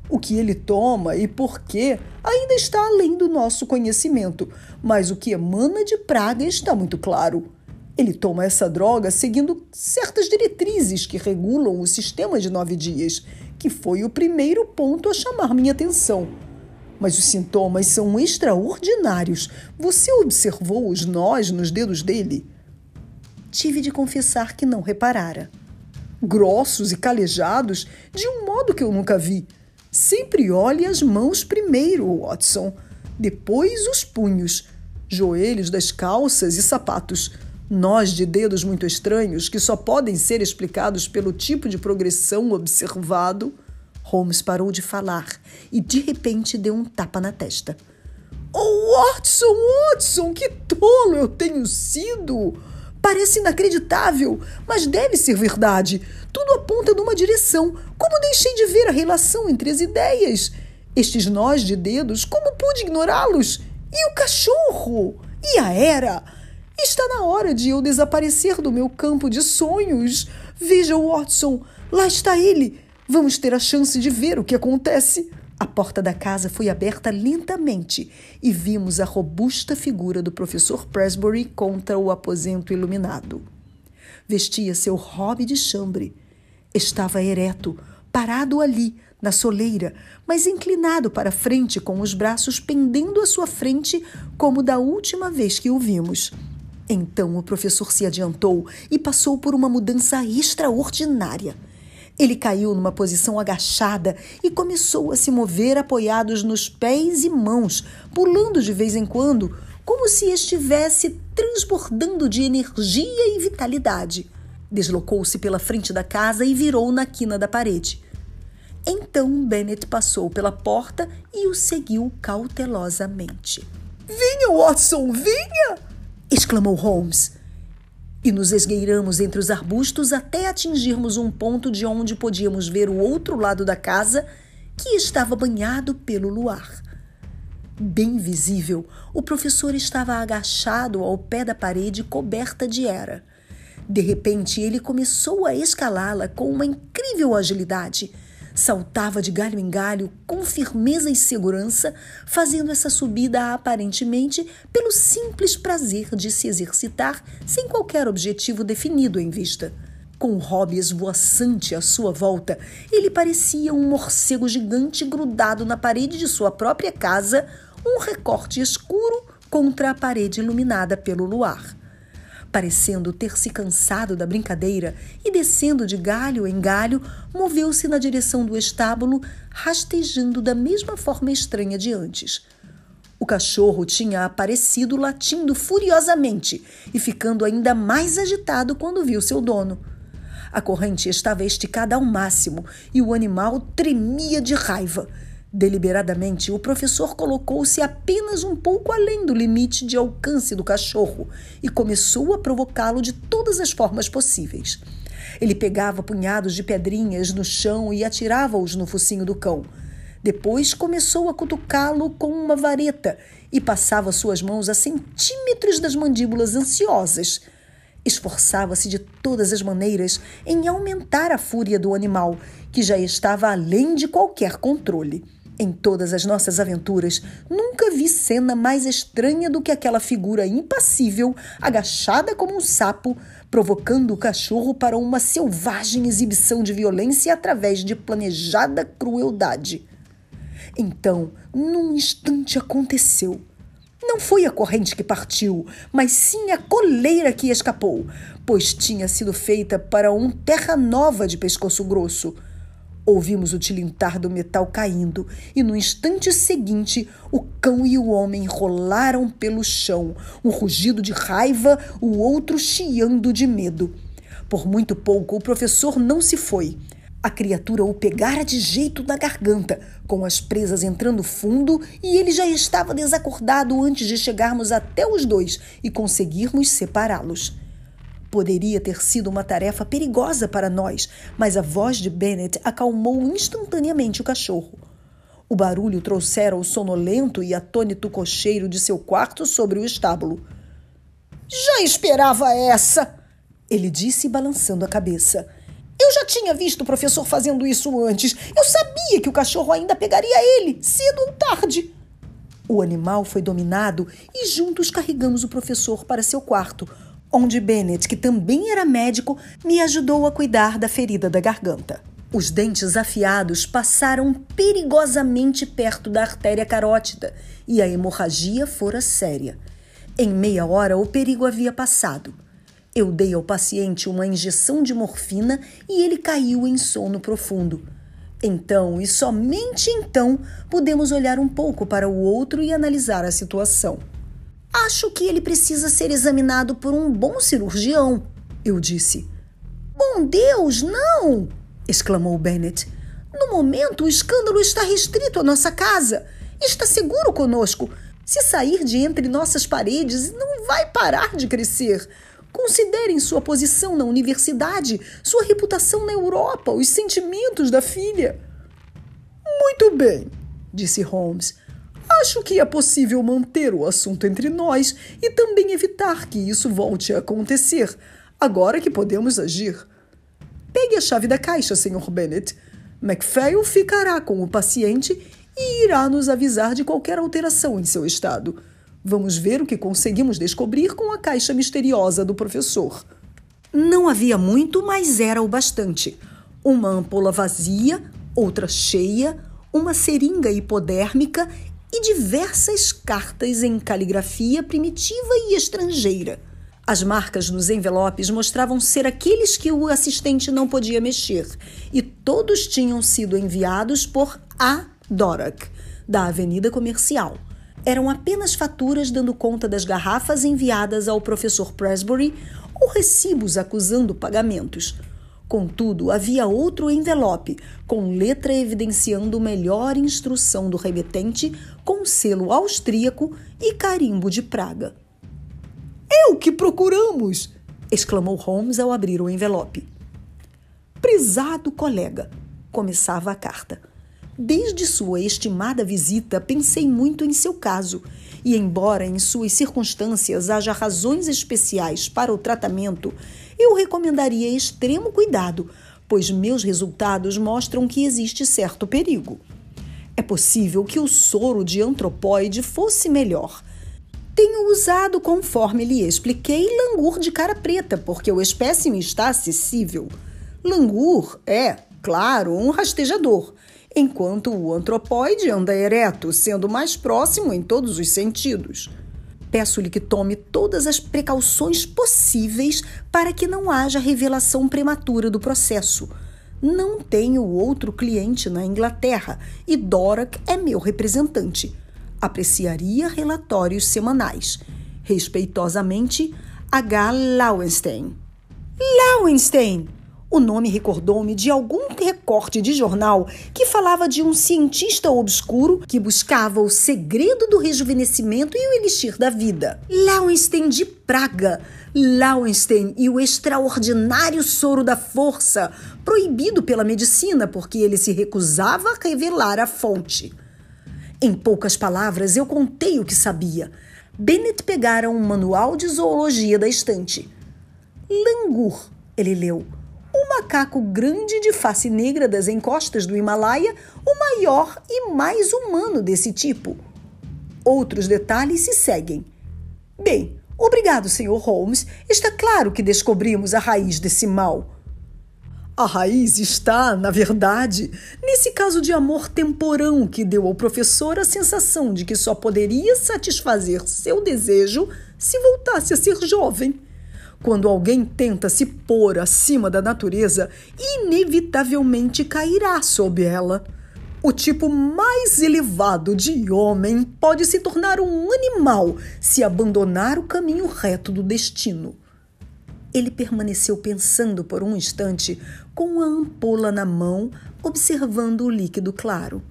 O que ele toma e por quê ainda está além do nosso conhecimento, mas o que emana de Praga está muito claro. Ele toma essa droga seguindo certas diretrizes que regulam o sistema de nove dias, que foi o primeiro ponto a chamar minha atenção. Mas os sintomas são extraordinários. Você observou os nós nos dedos dele? tive de confessar que não reparara. Grossos e calejados de um modo que eu nunca vi. Sempre olhe as mãos primeiro, Watson, depois os punhos, joelhos das calças e sapatos. Nós de dedos muito estranhos que só podem ser explicados pelo tipo de progressão observado. Holmes parou de falar e de repente deu um tapa na testa. Oh, Watson, Watson, que tolo eu tenho sido! Parece inacreditável, mas deve ser verdade. Tudo aponta numa direção. Como deixei de ver a relação entre as ideias? Estes nós de dedos, como pude ignorá-los? E o cachorro? E a era? Está na hora de eu desaparecer do meu campo de sonhos. Veja, Watson, lá está ele. Vamos ter a chance de ver o que acontece. A porta da casa foi aberta lentamente e vimos a robusta figura do professor Presbury contra o aposento iluminado. Vestia seu robe de chambre. Estava ereto, parado ali, na soleira, mas inclinado para frente com os braços pendendo à sua frente, como da última vez que o vimos. Então o professor se adiantou e passou por uma mudança extraordinária. Ele caiu numa posição agachada e começou a se mover apoiados nos pés e mãos, pulando de vez em quando, como se estivesse transbordando de energia e vitalidade. Deslocou-se pela frente da casa e virou na quina da parede. Então Bennett passou pela porta e o seguiu cautelosamente. Venha, Watson, venha! Exclamou Holmes e nos esgueiramos entre os arbustos até atingirmos um ponto de onde podíamos ver o outro lado da casa, que estava banhado pelo luar. Bem visível, o professor estava agachado ao pé da parede coberta de era. De repente, ele começou a escalá-la com uma incrível agilidade Saltava de galho em galho com firmeza e segurança, fazendo essa subida aparentemente pelo simples prazer de se exercitar sem qualquer objetivo definido em vista. Com o hobby esvoaçante à sua volta, ele parecia um morcego gigante grudado na parede de sua própria casa, um recorte escuro contra a parede iluminada pelo luar. Parecendo ter se cansado da brincadeira e descendo de galho em galho, moveu-se na direção do estábulo, rastejando da mesma forma estranha de antes. O cachorro tinha aparecido latindo furiosamente e ficando ainda mais agitado quando viu seu dono. A corrente estava esticada ao máximo e o animal tremia de raiva. Deliberadamente, o professor colocou-se apenas um pouco além do limite de alcance do cachorro e começou a provocá-lo de todas as formas possíveis. Ele pegava punhados de pedrinhas no chão e atirava-os no focinho do cão. Depois começou a cutucá-lo com uma vareta e passava suas mãos a centímetros das mandíbulas ansiosas. Esforçava-se de todas as maneiras em aumentar a fúria do animal, que já estava além de qualquer controle. Em todas as nossas aventuras, nunca vi cena mais estranha do que aquela figura impassível, agachada como um sapo, provocando o cachorro para uma selvagem exibição de violência através de planejada crueldade. Então, num instante aconteceu. Não foi a corrente que partiu, mas sim a coleira que escapou, pois tinha sido feita para um terra nova de pescoço grosso. Ouvimos o tilintar do metal caindo e no instante seguinte o cão e o homem rolaram pelo chão, um rugido de raiva, o outro chiando de medo. Por muito pouco o professor não se foi. A criatura o pegara de jeito na garganta, com as presas entrando fundo, e ele já estava desacordado antes de chegarmos até os dois e conseguirmos separá-los. Poderia ter sido uma tarefa perigosa para nós, mas a voz de Bennett acalmou instantaneamente o cachorro. O barulho trouxera o sonolento e atônito cocheiro de seu quarto sobre o estábulo. Já esperava essa! Ele disse, balançando a cabeça. Eu já tinha visto o professor fazendo isso antes. Eu sabia que o cachorro ainda pegaria ele, cedo ou tarde. O animal foi dominado e juntos carregamos o professor para seu quarto, onde Bennett, que também era médico, me ajudou a cuidar da ferida da garganta. Os dentes afiados passaram perigosamente perto da artéria carótida e a hemorragia fora séria. Em meia hora, o perigo havia passado. Eu dei ao paciente uma injeção de morfina e ele caiu em sono profundo. Então, e somente então, pudemos olhar um pouco para o outro e analisar a situação. Acho que ele precisa ser examinado por um bom cirurgião, eu disse. Bom Deus, não! exclamou Bennett. No momento, o escândalo está restrito à nossa casa. Está seguro conosco. Se sair de entre nossas paredes, não vai parar de crescer. Considerem sua posição na universidade, sua reputação na Europa, os sentimentos da filha. Muito bem, disse Holmes. Acho que é possível manter o assunto entre nós e também evitar que isso volte a acontecer, agora que podemos agir. Pegue a chave da caixa, Sr. Bennett. MacPhail ficará com o paciente e irá nos avisar de qualquer alteração em seu estado. Vamos ver o que conseguimos descobrir com a caixa misteriosa do professor. Não havia muito, mas era o bastante. Uma ampola vazia, outra cheia, uma seringa hipodérmica e diversas cartas em caligrafia primitiva e estrangeira. As marcas nos envelopes mostravam ser aqueles que o assistente não podia mexer, e todos tinham sido enviados por A. Dorak, da Avenida Comercial. Eram apenas faturas dando conta das garrafas enviadas ao professor Presbury ou recibos acusando pagamentos. Contudo, havia outro envelope, com letra evidenciando melhor instrução do remetente, com selo austríaco e carimbo de Praga. É o que procuramos! exclamou Holmes ao abrir o envelope. Prezado colega, começava a carta. Desde sua estimada visita, pensei muito em seu caso, e embora em suas circunstâncias haja razões especiais para o tratamento, eu recomendaria extremo cuidado, pois meus resultados mostram que existe certo perigo. É possível que o soro de antropóide fosse melhor. Tenho usado, conforme lhe expliquei, langur de cara preta, porque o espécime está acessível. Langur é, claro, um rastejador, enquanto o antropóide anda ereto, sendo mais próximo em todos os sentidos. Peço-lhe que tome todas as precauções possíveis para que não haja revelação prematura do processo. Não tenho outro cliente na Inglaterra e Dorak é meu representante. Apreciaria relatórios semanais. Respeitosamente, H. Lauenstein. Lauenstein! O nome recordou-me de algum recorte de jornal que falava de um cientista obscuro que buscava o segredo do rejuvenescimento e o elixir da vida. Lauenstein de Praga. Lauenstein e o extraordinário soro da força, proibido pela medicina porque ele se recusava a revelar a fonte. Em poucas palavras, eu contei o que sabia. Bennett pegara um manual de zoologia da estante. Langur, ele leu um macaco grande de face negra das encostas do Himalaia, o maior e mais humano desse tipo. Outros detalhes se seguem. Bem, obrigado, Sr. Holmes. Está claro que descobrimos a raiz desse mal. A raiz está, na verdade, nesse caso de amor temporão que deu ao professor a sensação de que só poderia satisfazer seu desejo se voltasse a ser jovem. Quando alguém tenta se pôr acima da natureza, inevitavelmente cairá sob ela. O tipo mais elevado de homem pode se tornar um animal se abandonar o caminho reto do destino. Ele permaneceu pensando por um instante, com a ampola na mão, observando o líquido claro.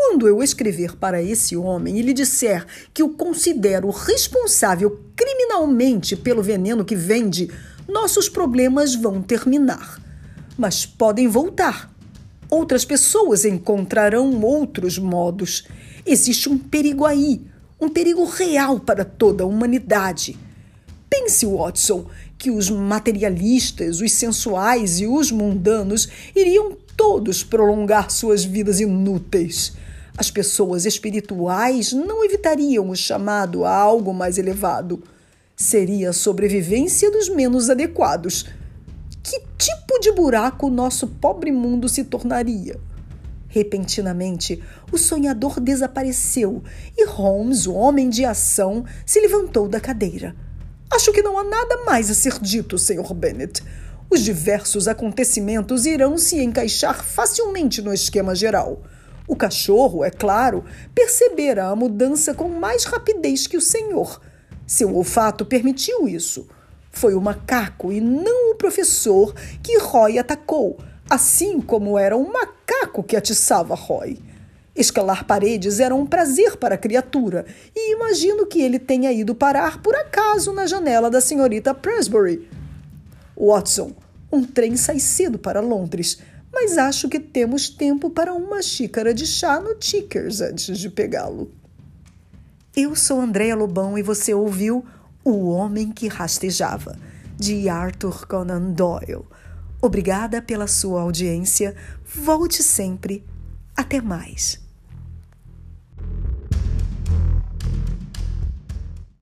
Quando eu escrever para esse homem e lhe disser que o considero responsável criminalmente pelo veneno que vende, nossos problemas vão terminar. Mas podem voltar. Outras pessoas encontrarão outros modos. Existe um perigo aí, um perigo real para toda a humanidade. Pense, Watson, que os materialistas, os sensuais e os mundanos iriam todos prolongar suas vidas inúteis. As pessoas espirituais não evitariam o chamado a algo mais elevado. Seria a sobrevivência dos menos adequados. Que tipo de buraco nosso pobre mundo se tornaria? Repentinamente, o sonhador desapareceu e Holmes, o homem de ação, se levantou da cadeira. Acho que não há nada mais a ser dito, Sr. Bennet. Os diversos acontecimentos irão se encaixar facilmente no esquema geral. O cachorro, é claro, percebera a mudança com mais rapidez que o senhor. Seu olfato permitiu isso. Foi o macaco e não o professor que Roy atacou, assim como era um macaco que atiçava Roy. Escalar paredes era um prazer para a criatura, e imagino que ele tenha ido parar por acaso na janela da senhorita Presbury. Watson, um trem sai cedo para Londres mas acho que temos tempo para uma xícara de chá no Tickers antes de pegá-lo. Eu sou Andréa Lobão e você ouviu O Homem que Rastejava, de Arthur Conan Doyle. Obrigada pela sua audiência. Volte sempre. Até mais.